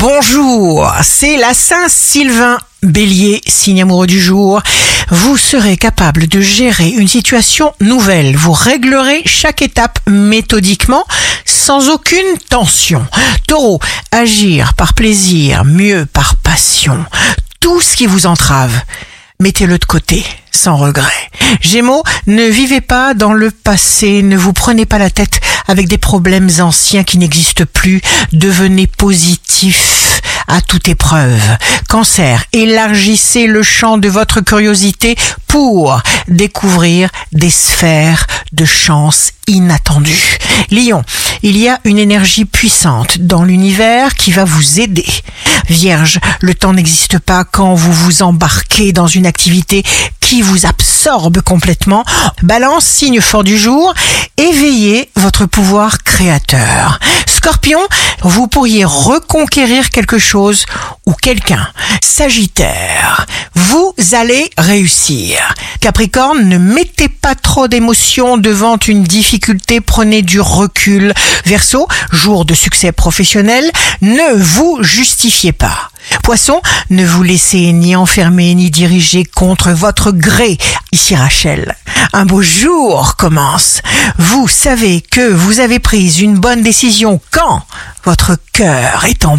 Bonjour, c'est la Saint-Sylvain. Bélier, signe amoureux du jour, vous serez capable de gérer une situation nouvelle. Vous réglerez chaque étape méthodiquement, sans aucune tension. Taureau, agir par plaisir, mieux par passion. Tout ce qui vous entrave, mettez-le de côté, sans regret. Gémeaux, ne vivez pas dans le passé, ne vous prenez pas la tête avec des problèmes anciens qui n'existent plus, devenez positif à toute épreuve. Cancer, élargissez le champ de votre curiosité pour découvrir des sphères de chance inattendues. Lion, il y a une énergie puissante dans l'univers qui va vous aider. Vierge, le temps n'existe pas quand vous vous embarquez dans une activité qui vous absorbe complètement. Balance, signe fort du jour, éveillez votre pouvoir créateur. Scorpion, vous pourriez reconquérir quelque chose ou quelqu'un. Sagittaire, vous allez réussir. Capricorne, ne mettez pas trop d'émotions devant une difficulté, prenez du recul. Verseau, jour de succès professionnel, ne vous justifiez pas. Poisson, ne vous laissez ni enfermer ni diriger contre votre gré. Ici Rachel, un beau jour commence. Vous savez que vous avez pris une bonne décision quand votre cœur est en